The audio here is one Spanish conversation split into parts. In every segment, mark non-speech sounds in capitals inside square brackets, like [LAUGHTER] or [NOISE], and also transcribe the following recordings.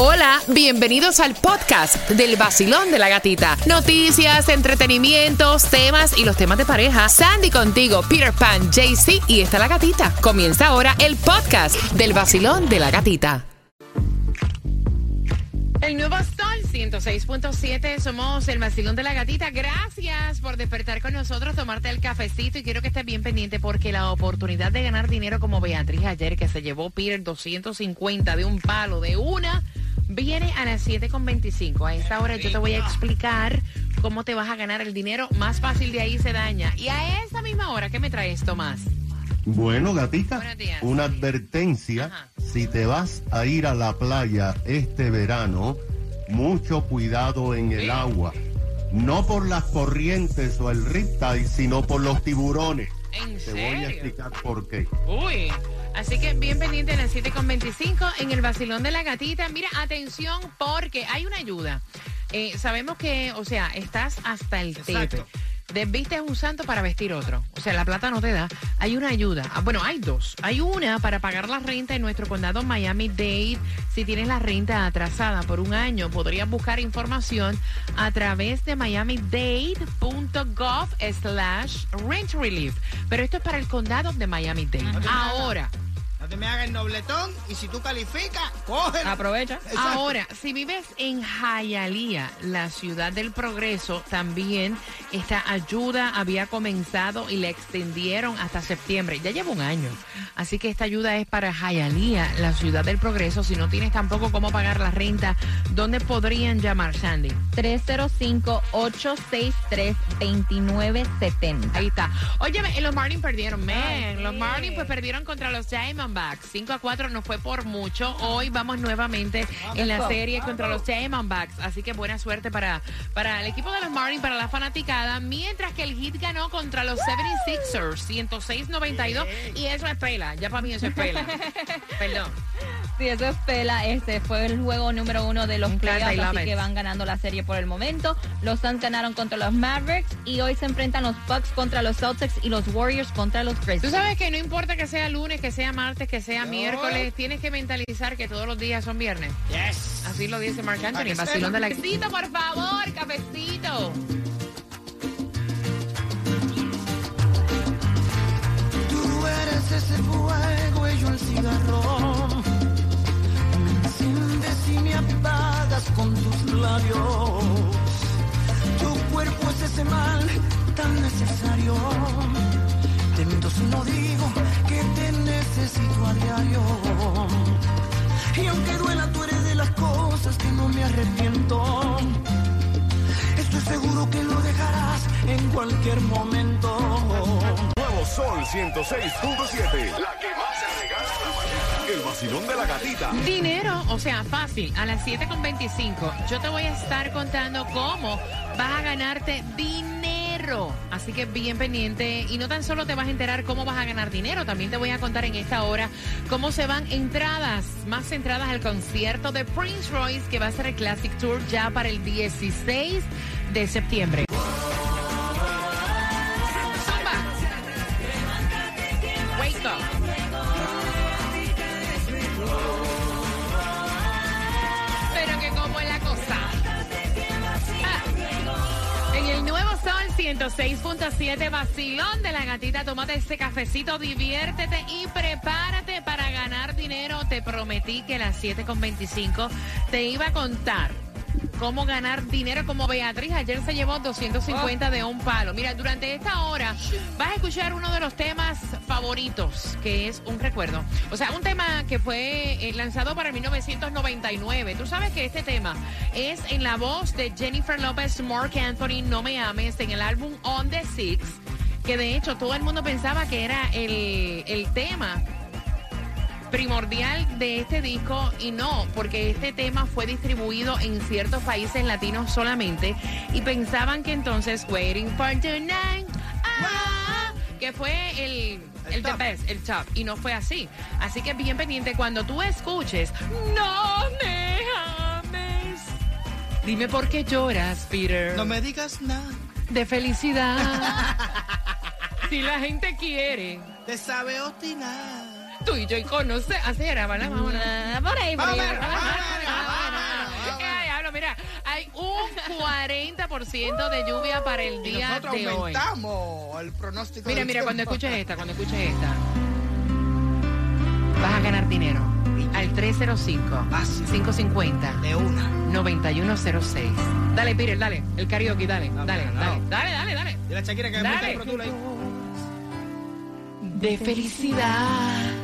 Hola, bienvenidos al podcast del vacilón de la gatita. Noticias, entretenimientos, temas y los temas de pareja. Sandy contigo, Peter Pan, JC y está la gatita. Comienza ahora el podcast del vacilón de la gatita. El nuevo Sol 106.7, somos el vacilón de la gatita. Gracias por despertar con nosotros, tomarte el cafecito y quiero que estés bien pendiente porque la oportunidad de ganar dinero como Beatriz ayer que se llevó Peter 250 de un palo de una viene a las 7.25. A esta hora yo te voy a explicar cómo te vas a ganar el dinero. Más fácil de ahí se daña. Y a esa misma hora, ¿qué me traes, Tomás? Bueno, gatita, días. una advertencia. Ajá. Si te vas a ir a la playa este verano, mucho cuidado en el Sí. agua. No por las corrientes o el riptide, sino por los tiburones. ¿En Te voy a serio? explicar por qué. Uy. Así que bien pendiente en las 7.25 en el vacilón de la gatita. Mira, atención porque hay una ayuda. Eh, sabemos que, o sea, estás hasta el tepe. Desvistes un santo para vestir otro. O sea, la plata no te da. Hay una ayuda. Ah, bueno, hay dos. Hay una para pagar la renta en nuestro condado Miami-Dade. Si tienes la renta atrasada por un año, podrías buscar información a través de miamidade.gov slash rent relief. Pero esto es para el condado de Miami-Dade. Ahora. Hagas el nobletón y si tú calificas, cógelo. Aprovecha. Exacto. Ahora, si vives en Hialeah, la ciudad del progreso, también esta ayuda había comenzado y la extendieron hasta septiembre. Ya lleva un año. Así que esta ayuda es para Hialeah, la ciudad del progreso. Si no tienes tampoco cómo pagar la renta, ¿dónde podrían llamar, Sandy? 305-863-2970. Ahí está. Óyeme, los Marlins perdieron, man. Los Marlins pues perdieron contra los Diamondbacks. 5 a 4 no fue por mucho. Hoy vamos nuevamente en la serie contra los Diamondbacks. Así que buena suerte para, para el equipo de los Marlins, para la fanaticada. Mientras que el Heat ganó contra los 76ers, 106-92. Y eso es pela. Ya para mí eso es pela. [LAUGHS] Perdón. Sí, eso es pela. Este fue el juego número uno de los playoffs, así it. que van ganando la serie por el momento. Los Suns ganaron contra los Mavericks y hoy se enfrentan los Bucks contra los Celtics y los Warriors contra los Tú Grizzlies. sabes que no importa que sea lunes, que sea martes, que sea miércoles, tienes que mentalizar que todos los días son viernes. Yes. Así lo dice Marc Anthony, vacilón de la Cafecito, por favor, cafecito. Tú eres ese fuego y yo el cigarro. Apagas con tus labios. Tu cuerpo es ese mal tan necesario. Te miento si no digo que te necesito a diario. Y aunque duela, tú eres de las cosas que no me arrepiento. Estoy seguro que lo dejarás en cualquier momento. Nuevo Sol 106.7. El vacilón de la gatita. Dinero, o sea, fácil, a las 7.25 yo te voy a estar contando cómo vas a ganarte dinero. Así que bien pendiente y no tan solo te vas a enterar cómo vas a ganar dinero, también te voy a contar en esta hora cómo se van entradas, más entradas al concierto de Prince Royce que va a ser el Classic Tour ya para el 16 de septiembre. 106.7 vacilón de la gatita, tómate este cafecito, diviértete y prepárate para ganar dinero. Te prometí que a las 7.25 te iba a contar cómo ganar dinero como Beatriz. Ayer se llevó 250 de un palo. Mira, durante esta hora vas a escuchar uno de los temas favoritos, que es un recuerdo. O sea, un tema que fue eh, lanzado para 1999. Tú sabes que este tema es en la voz de Jennifer López, Mark Anthony, No Me Ames, en el álbum On the Six, que de hecho todo el mundo pensaba que era el, el tema primordial de este disco y no, porque este tema fue distribuido en ciertos países latinos solamente y pensaban que entonces Waiting for Tonight, ah, que fue el, el the top. best, el top, y no fue así. Así que bien pendiente cuando tú escuches, no me ames. Dime por qué lloras, Peter. No me digas nada. De felicidad. [LAUGHS] si la gente quiere, Te sabe obstinar tú y yo y conoce. Así era, ¿verdad? Vámonos. Ah, por ahí, por ahí. Hay un 40% de lluvia para el día nosotros de hoy. aumentamos el pronóstico. Mira, mira, tiempo. cuando escuches esta, cuando escuches esta, vas a ganar dinero al 305-550. De una. 9106. Dale, Pire, dale. El karaoke, dale. No, dale, dale, dale, dale, dale. La Shakira que dale. Me está ahí. De felicidad.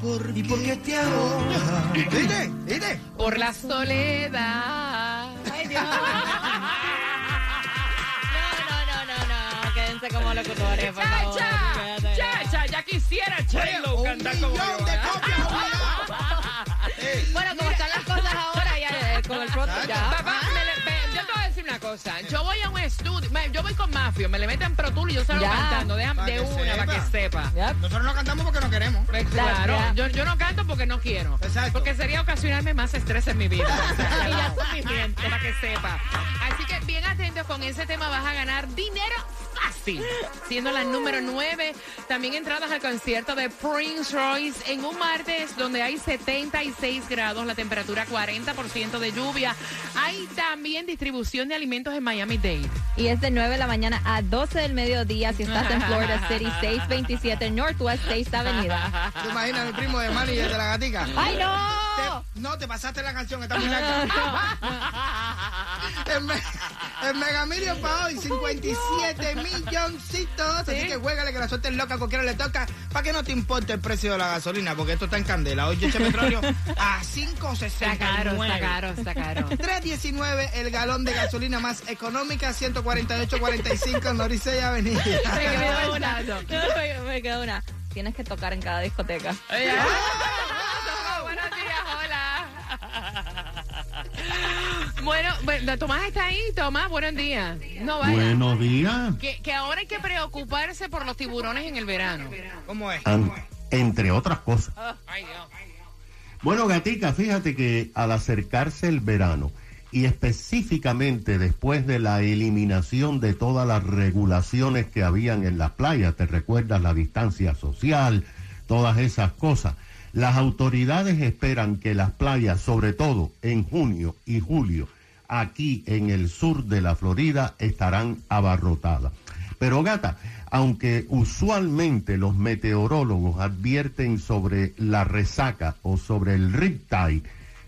¿Y por, ¿Y por qué te ahogas? ¿Viste? ¿Viste? Por la soledad. Ay, Dios. [LAUGHS] No, no, no, no, no. Quédense como locutores, por favor. Chacha, chacha, ya quisiera un cantar como yo. de ¿eh? copias [LAUGHS] Bueno, como están las cosas ahora, ya eh, con el pronto ya. Decir una cosa. Yo voy a un estudio, yo voy con Mafio, me le meten Pro Tour y yo salgo Ya. cantando. Déjame de que una para que sepa. Ya. Nosotros no cantamos porque no queremos. Pues claro, Ya. yo, yo no canto porque no quiero. Exacto. Porque sería ocasionarme más estrés en mi vida. [LAUGHS] Y ya es suficiente. Para que sepa. Así que bien atentos con ese tema, vas a ganar dinero fácil. Siendo la número 9, también entradas al concierto de Prince Royce en un martes donde hay 76 grados, la temperatura 40% de lluvia. Hay también distribución de alimentos en Miami-Dade. Y es de 9 de la mañana a 12 del mediodía si estás en Florida City, 627 Northwest 6 Avenida. ¿Te imaginas mi primo de Manny y el de la gatica? ¡Ay, no! Te- no, te pasaste la canción, está muy larga. [LAUGHS] [LAUGHS] En Mega Million para hoy, 57 milloncitos. Así Sí. que juégale que la suerte es loca, cualquiera le toca. Para que no te importe el precio de la gasolina, porque esto está en candela. Hoy eche petróleo [LAUGHS] a Está caro, 5.69. está caro, está caro. 3.19 el galón de gasolina más económica, 148.45 Noricey Avenida. Me quedó una. Me, me queda una. Tienes que tocar en cada discoteca. Bueno, bueno, Tomás está ahí. Tomás, buenos días. No vaya. Buenos días. Que, que ahora hay que preocuparse por los tiburones en el verano. ¿Cómo es? An- entre otras cosas. Ay, Dios. Bueno, Gatica, fíjate que al acercarse el verano y específicamente después de la eliminación de todas las regulaciones que habían en las playas, te recuerdas la distancia social, todas esas cosas, las autoridades esperan que las playas, sobre todo en junio y julio, aquí en el sur de la Florida, estarán abarrotadas. Pero gata, aunque usualmente los meteorólogos advierten sobre la resaca o sobre el riptide,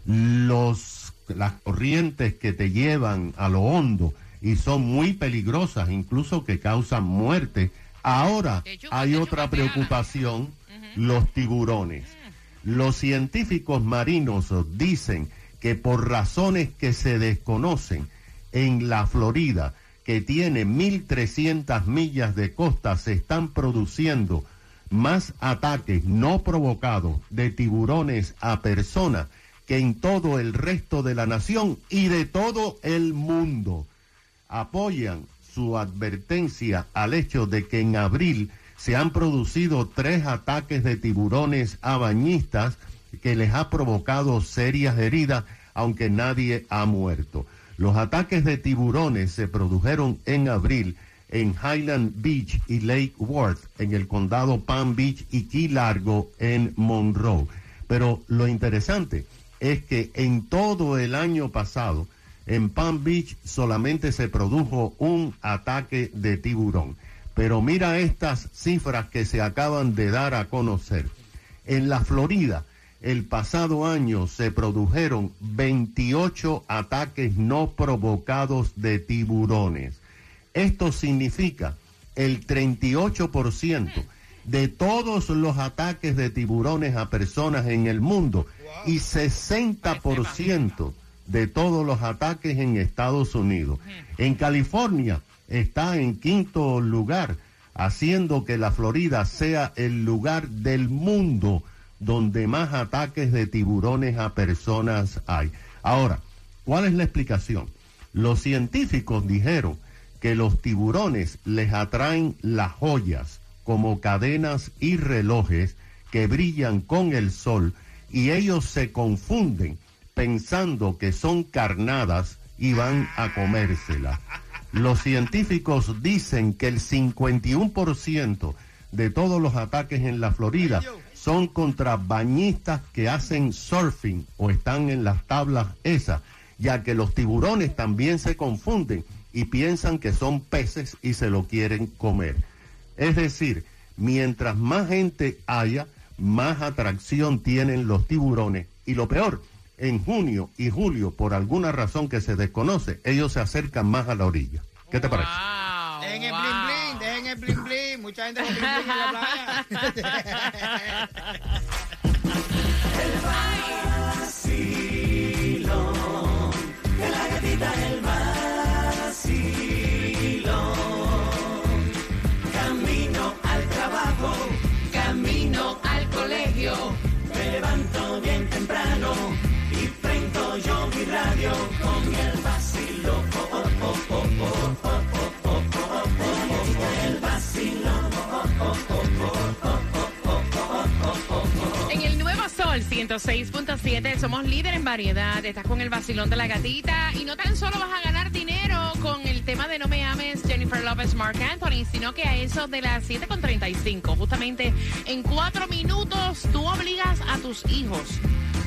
los, las corrientes que te llevan a lo hondo y son muy peligrosas, incluso que causan muerte, ahora hay otra preocupación, los tiburones. Los científicos marinos dicen que por razones que se desconocen, en la Florida, que tiene 1.300 millas de costa, se están produciendo más ataques no provocados de tiburones a personas que en todo el resto de la nación y de todo el mundo. Apoyan su advertencia al hecho de que en abril se han producido tres ataques de tiburones a bañistas que les ha provocado serias heridas, aunque nadie ha muerto. Los ataques de tiburones se produjeron en abril en Highland Beach y Lake Worth, en el condado Palm Beach y Key Largo en Monroe. Pero lo interesante es que en todo el año pasado, en Palm Beach solamente se produjo un ataque de tiburón. Pero mira estas cifras que se acaban de dar a conocer. En la Florida, el pasado año se produjeron 28 ataques no provocados de tiburones. Esto significa el 38% de todos los ataques de tiburones a personas en el mundo y 60% de todos los ataques en Estados Unidos. En California está en quinto lugar, haciendo que la Florida sea el lugar del mundo donde más ataques de tiburones a personas hay. Ahora, ¿cuál es la explicación? Los científicos dijeron que los tiburones les atraen las joyas como cadenas y relojes que brillan con el sol y ellos se confunden pensando que son carnadas y van a comérselas. Los científicos dicen que el 51% de todos los ataques en la Florida son contra bañistas que hacen surfing o están en las tablas esas, ya que los tiburones también se confunden y piensan que son peces y se lo quieren comer. Es decir, mientras más gente haya, más atracción tienen los tiburones y lo peor, en junio y julio, por alguna razón que se desconoce, ellos se acercan más a la orilla. ¿Qué te parece? Wow, Dejen el wow. bling bling, dejen el bling bling. Mucha gente con bling bling en la playa. Camino al colegio. En el Nuevo Sol 106.7 somos líder en variedad. Estás con el vacilón de la gatita y no tan solo vas a ganar dinero con el tema de No me ames Jennifer Lopez Mark Anthony, sino que a eso de las 7.35, justamente en cuatro minutos, tú obligas a tus hijos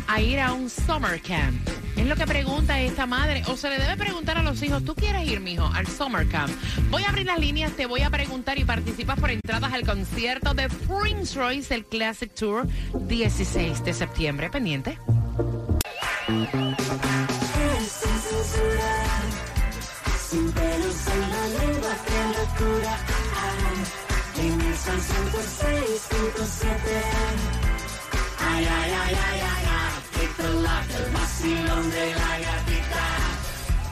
a ir a un summer camp. Es lo que pregunta esta madre. O se le debe preguntar a los hijos, ¿tú quieres ir, mijo, al summer camp? Voy a abrir las líneas, te voy a preguntar y participas por entradas al concierto de Prince Royce, el Classic Tour, 16 de septiembre. Pendiente. Vacilón la gatita.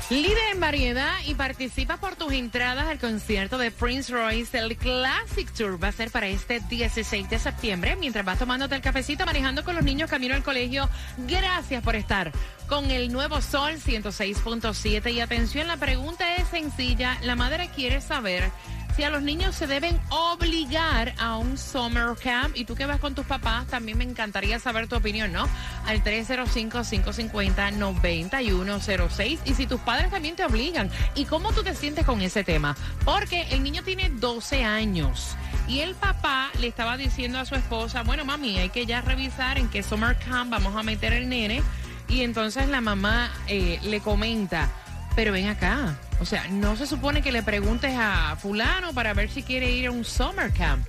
Líder en variedad y participa por tus entradas al concierto de Prince Royce. El Classic Tour va a ser para este 16 de septiembre. Mientras vas tomándote el cafecito, manejando con los niños camino al colegio. Gracias por estar con el nuevo Sol 106.7. Y atención, la pregunta es sencilla. La madre quiere saber si a los niños se deben obligar a un summer camp. Y tú que vas con tus papás, también me encantaría saber tu opinión, ¿no? Al 305-550-9106. Y si tus padres también te obligan. ¿Y cómo tú te sientes con ese tema? Porque el niño tiene 12 años. Y el papá le estaba diciendo a su esposa, bueno, mami, hay que ya revisar en qué summer camp vamos a meter el nene. Y entonces la mamá eh, le comenta, pero ven acá. O sea, no se supone que le preguntes a fulano para ver si quiere ir a un summer camp.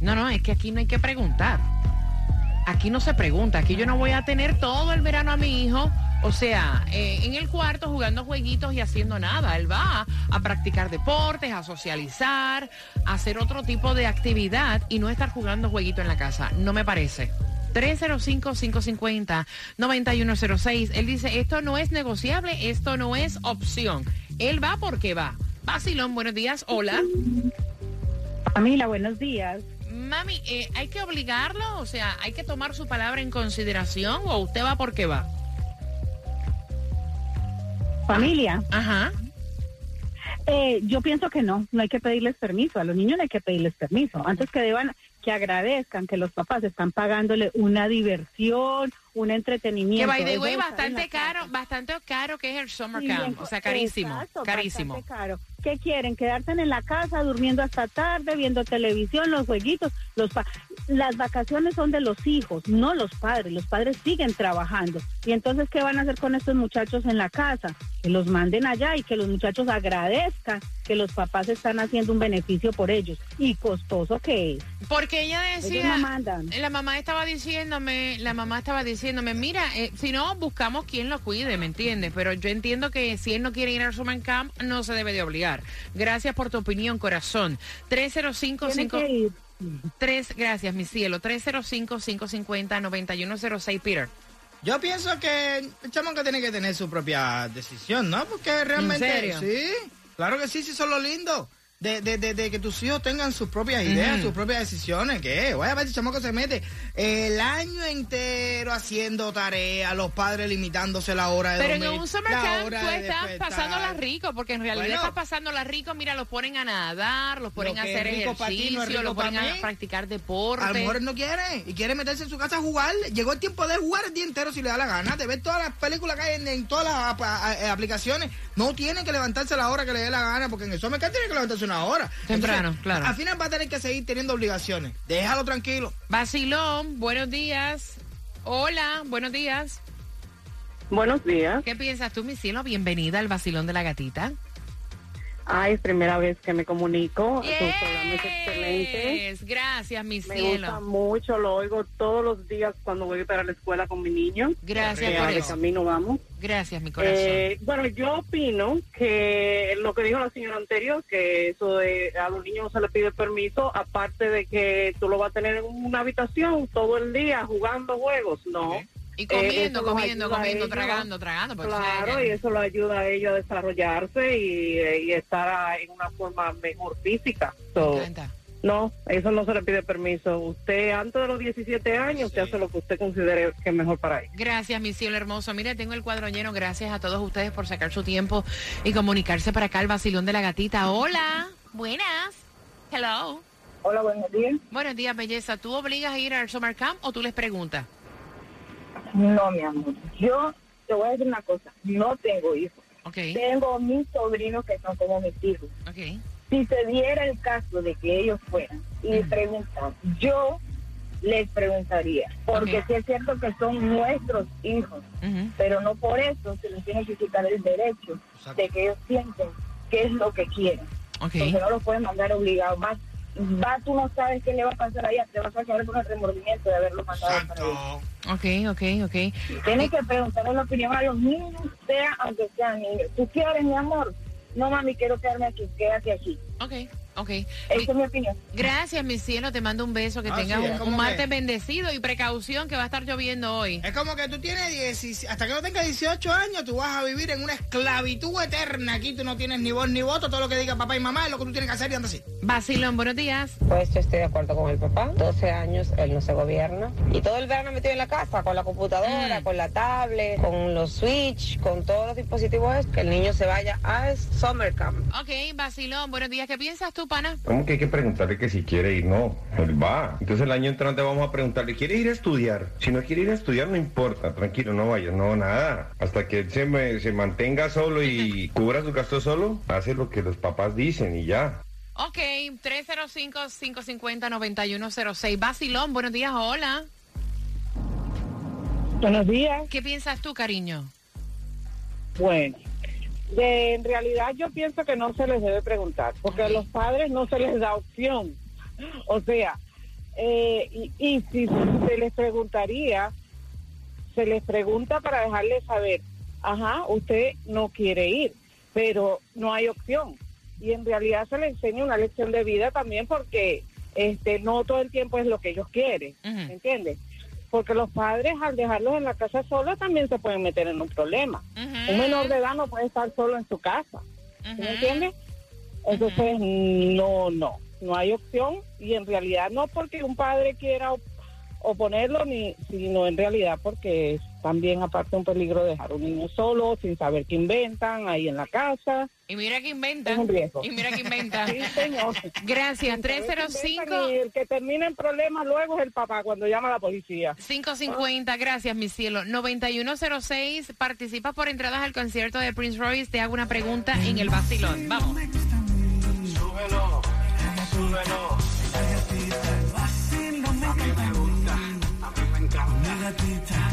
No, no, es que aquí no hay que preguntar. Aquí no se pregunta. Aquí yo no voy a tener todo el verano a mi hijo. O sea, eh, en el cuarto jugando jueguitos y haciendo nada. Él va a practicar deportes, a socializar, a hacer otro tipo de actividad y no estar jugando jueguito en la casa. No me parece. 305-550-9106. Él dice, esto no es negociable, esto no es opción. Él va porque va. Basilón, buenos días. Hola. Camila, buenos días. Mami, eh, ¿hay que obligarlo? O sea, ¿hay que tomar su palabra en consideración o usted va porque va? Familia, Ajá. eh, yo pienso que no, no hay que pedirles permiso, a los niños no hay que pedirles permiso, antes que deban, que agradezcan que los papás están pagándole una diversión, un entretenimiento. Que by the way, bastante caro, bastante caro que es el summer bien, camp. O sea, carísimo, exacto, carísimo. caro. ¿Qué quieren? Quedarse en la casa durmiendo hasta tarde, viendo televisión, los jueguitos. Los pa- las vacaciones son de los hijos, no los padres. Los padres siguen trabajando. Y entonces, ¿qué van a hacer con estos muchachos en la casa? Que los manden allá y que los muchachos agradezcan que los papás están haciendo un beneficio por ellos. Y costoso que es. Porque ella decía, no mandan. la mamá estaba diciéndome, la mamá estaba diciéndome, mira, eh, si no, buscamos quien lo cuide, ¿me entiendes? Pero yo entiendo que si él no quiere ir al summer camp, no se debe de obligar. Gracias por tu opinión, corazón. 305 Tienen que ir. 3, gracias, mi cielo. 305-550-9106, Peter. Yo pienso que el chamaco tiene que tener su propia decisión, ¿no? Porque realmente... serio? Sí, claro que sí, sí, son lo lindo. De, de, de, de que tus hijos tengan sus propias ideas, sus propias decisiones. ¿Qué? Voy a ver si chamaco se mete el año entero haciendo tareas, los padres limitándose la hora de Pero en un summer camp tú estás pasándola rico, porque en realidad Bueno. estás pasándola rico. Mira, los ponen a nadar, los ponen Lo a que hacer ejercicio, no los ponen a practicar deporte. A lo mejor no quiere y quiere meterse en su casa a jugar. Llegó el tiempo de jugar el día entero si le da la gana, de ver todas las películas que hay en, en todas las a- a- aplicaciones. No tiene que levantarse a la hora que le dé la gana, porque en el Summer Camp tiene que levantarse una hora. Temprano, claro. Al final va a tener que seguir teniendo obligaciones. Déjalo tranquilo. Basilón, buenos días. Hola, buenos días. Buenos días. ¿Qué piensas tú, mi cielo? Bienvenida al Basilón de la Gatita. Ay, es primera vez que me comunico. Su programa es excelente. Yes. Gracias, mi Me gusta cielo. mucho, lo oigo todos los días cuando voy para la escuela con mi niño. Gracias Eh, por eso. camino vamos. Gracias, mi corazón. Eh, bueno, yo opino que lo que dijo la señora anterior, que eso de a los niños no se les pide permiso, aparte de que tú lo vas a tener en una habitación todo el día jugando juegos, no. Y eh, comiendo, comiendo, comiendo, ellos. tragando, tragando. Claro, y eso lo ayuda a ellos a desarrollarse y, eh, y estar en una forma mejor física. So, Me encanta. no, eso no se le pide permiso. Usted, antes de los 17 años, usted hace lo que usted considere que es mejor para él. Gracias, mi cielo hermoso. Mire, tengo el cuadro lleno. Gracias a todos ustedes por sacar su tiempo y comunicarse para acá al vacilón de la gatita. Hola. Buenas. Hello. Hola, buenos días. Buenos días, belleza. ¿Tú obligas a ir al summer camp o tú les preguntas? No, mi amor. Yo te voy a decir una cosa. No tengo hijos. Ok. Tengo mis sobrinos que son como mis hijos. Ok. Si se diera el caso de que ellos fueran y preguntan, yo les preguntaría. Porque Ok. sí es cierto que son nuestros hijos, pero no por eso se les tiene que quitar el derecho de que ellos sienten qué es lo que quieren. Ok. Porque no los pueden mandar obligados. Más, va, tú no sabes qué le va a pasar allá. Te vas a quedar con el remordimiento de haberlo mandado para allá. Ok, ok, ok. Tienes que preguntarle la opinión a los niños, sea aunque sean niños. ¿Tú quieres, mi amor? No, mami, quiero quedarme aquí, quédate aquí. Ok, ok. Esa es mi opinión. Gracias, mi cielo. Te mando un beso. Que Ah, tengas sí, un, martes que- bendecido y precaución que va a estar lloviendo hoy. Es como que tú tienes 10, hasta que no tengas 18 años, tú vas a vivir en una esclavitud eterna. Aquí tú no tienes ni voz ni voto. Todo lo que diga papá y mamá es lo que tú tienes que hacer y anda así. Vacilón, buenos días. Pues yo estoy de acuerdo con el papá. 12 años, él no se gobierna. Y todo el verano metido en la casa, con la computadora, Mm. con la tablet, con los switch, con todos los dispositivos, que el niño se vaya a summer camp. Ok, Vacilón, buenos días. ¿Qué piensas tú, pana? ¿Cómo que hay que preguntarle que si quiere ir? No, él va. Entonces el año entrante vamos a preguntarle, ¿quiere ir a estudiar? Si no quiere ir a estudiar, no importa, tranquilo, no vayas, no, nada. Hasta que él se, me- se mantenga solo y [LAUGHS] cubra sus gastos solo, hace lo que los papás dicen y ya. Ok, 305-550-9106. Vacilón, buenos días, hola. Buenos días. ¿Qué piensas tú, cariño? Bueno, de- en realidad yo pienso que no se les debe preguntar, porque a los padres no se les da opción. [LAUGHS] O sea, eh, y, y si se les preguntaría, se les pregunta para dejarles saber, ajá, usted no quiere ir, pero no hay opción. Y en realidad se les enseña una lección de vida también porque este no todo el tiempo es lo que ellos quieren, ¿me entiendes? Porque los padres al dejarlos en la casa solos también se pueden meter en un problema. Un menor de edad no puede estar solo en su casa, ¿sí ¿me entiendes? Entonces, no, no, no hay opción. Y en realidad no porque un padre quiera op- oponerlo, ni sino en realidad porque es también aparte un peligro dejar un niño solo, sin saber qué inventan ahí en la casa. Y mira que inventan. Es un riesgo. Y mira que inventan. [LAUGHS] Sí, señor. Gracias, Sin saber qué 305. inventan, Y el que termina en problemas luego es el papá cuando llama a la policía. 550, gracias, mi cielo. 9106, participa por entradas al concierto de Prince Royce. Te hago una pregunta en el vacilón. Vamos. Súbelo, súbelo. A mí me gusta, a mí me encanta.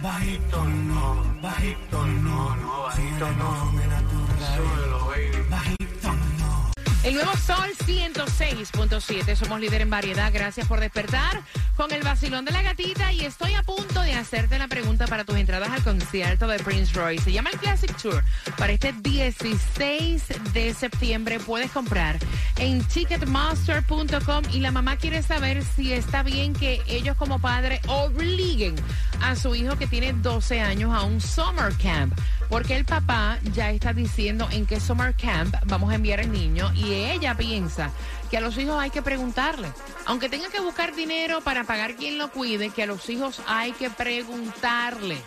Bajito no, bajito no, no, bajito no. Súbelo, baby. El nuevo Sol 106.7. Somos líder en variedad. Gracias por despertar con el vacilón de la gatita. Y estoy a punto de hacerte la pregunta para tus entradas al concierto de Prince Royce. Se llama el Classic Tour. Para este 16 de septiembre puedes comprar en ticketmaster.com. Y la mamá quiere saber si está bien que ellos, como padre, obliguen a su hijo que tiene 12 años a un summer camp. Porque el papá ya está diciendo en qué summer camp vamos a enviar al niño y ella piensa que a los hijos hay que preguntarle. Aunque tenga que buscar dinero para pagar quien lo cuide, que a los hijos hay que preguntarle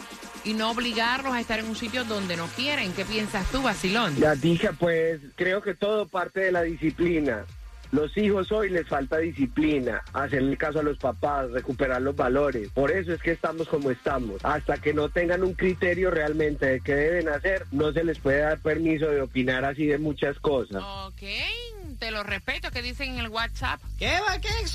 y no obligarlos a estar en un sitio donde no quieren. ¿Qué piensas tú, Basilón? Gatija, pues creo que todo parte de la disciplina. Los hijos hoy les falta disciplina, hacerle caso a los papás, recuperar los valores. Por eso es que estamos como estamos. Hasta que no tengan un criterio realmente de qué deben hacer, no se les puede dar permiso de opinar así de muchas cosas. Ok, te lo respeto, que dicen en el WhatsApp. ¿Qué va? ¿Qué es ni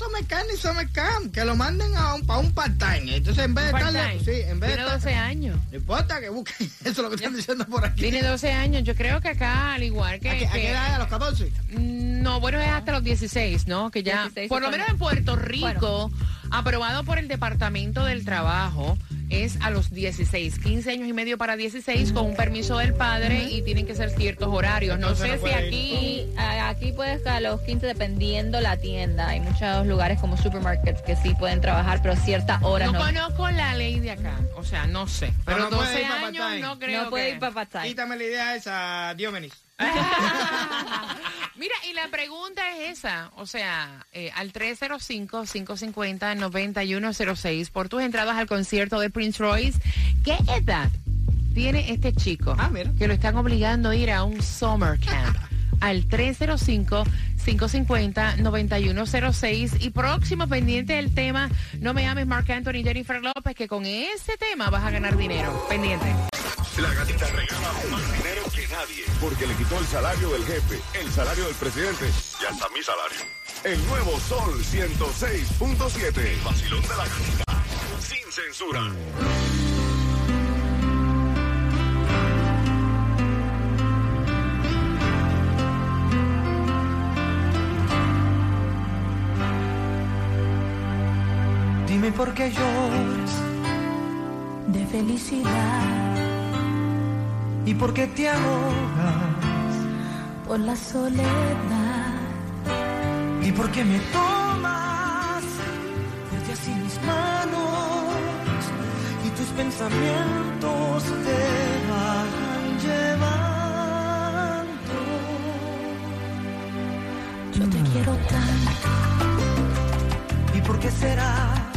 Summer Camp? Que lo manden a un, para un part-time. Entonces, en vez de estarle... Part-time. Sí, en vez de Tiene estar- 12 años. No importa que busquen. [LAUGHS] Eso es lo que están diciendo por aquí. Tiene 12 años. Yo creo que acá, al igual que. ¿A qué, a edad? ¿A los 14? No, bueno, es hasta los 16, ¿no? Que ya, 16 por lo menos en Puerto Rico, aprobado por el Departamento del Trabajo, es a los 16, 15 años y medio para 16 con un permiso del padre y tienen que ser ciertos horarios. No sé no si ir. aquí... Aquí puedes a los 15 dependiendo la tienda. Hay muchos lugares como supermarkets que sí pueden trabajar, pero cierta hora No no. conozco la ley de acá, o sea, no sé. Pero no puede 12 ir para años no creo No puede que- ir para. Quítame la idea esa, Diomenis. [LAUGHS] Mira, y la pregunta es esa, o sea, eh, al 305-550-9106 por tus entradas al concierto de Prince Royce, ¿qué edad tiene este chico Ah, mira. que lo están obligando a ir a un summer camp? [LAUGHS] Al 305-550-9106 y próximo pendiente del tema No me ames Mark Anthony Jennifer López que con ese tema vas a ganar dinero. Pendiente. La gatita regala más dinero nadie. Porque le quitó el salario del jefe, el salario del presidente y hasta mi salario. El nuevo Sol 106.7. El vacilón de la gatita. Sin censura. Dime por qué lloras de felicidad y por qué te ahogas por la soledad. Y por qué me tomas fuerte así mis manos y tus pensamientos te van llevando. Yo te quiero tanto. Y por qué será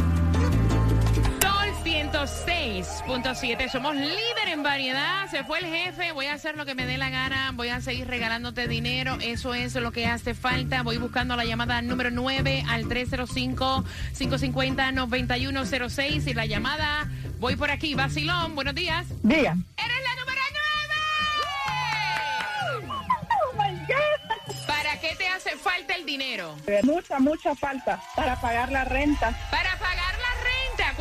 106.7, somos líder en variedad. Se fue el jefe, voy a hacer lo que me dé la gana, voy a seguir regalándote dinero. Eso es lo que hace falta. Voy buscando la llamada número 9 al 305-550-9106. Y la llamada, voy por aquí. Vacilón, buenos días. Diga. ¡Eres la número 9! Oh my God. ¿Para qué te hace falta el dinero? Mucha, mucha falta para pagar la renta. Para pagar la renta.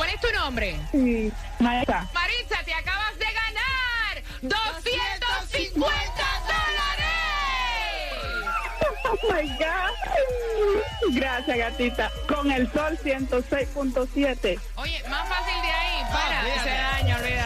¿Cuál es tu nombre? Sí, maestra. Maritza, te acabas de ganar 250 dólares. Oh my God. Gracias, gatita. Con el sol 106.7. Oye, más fácil de ahí. Para, olvídate.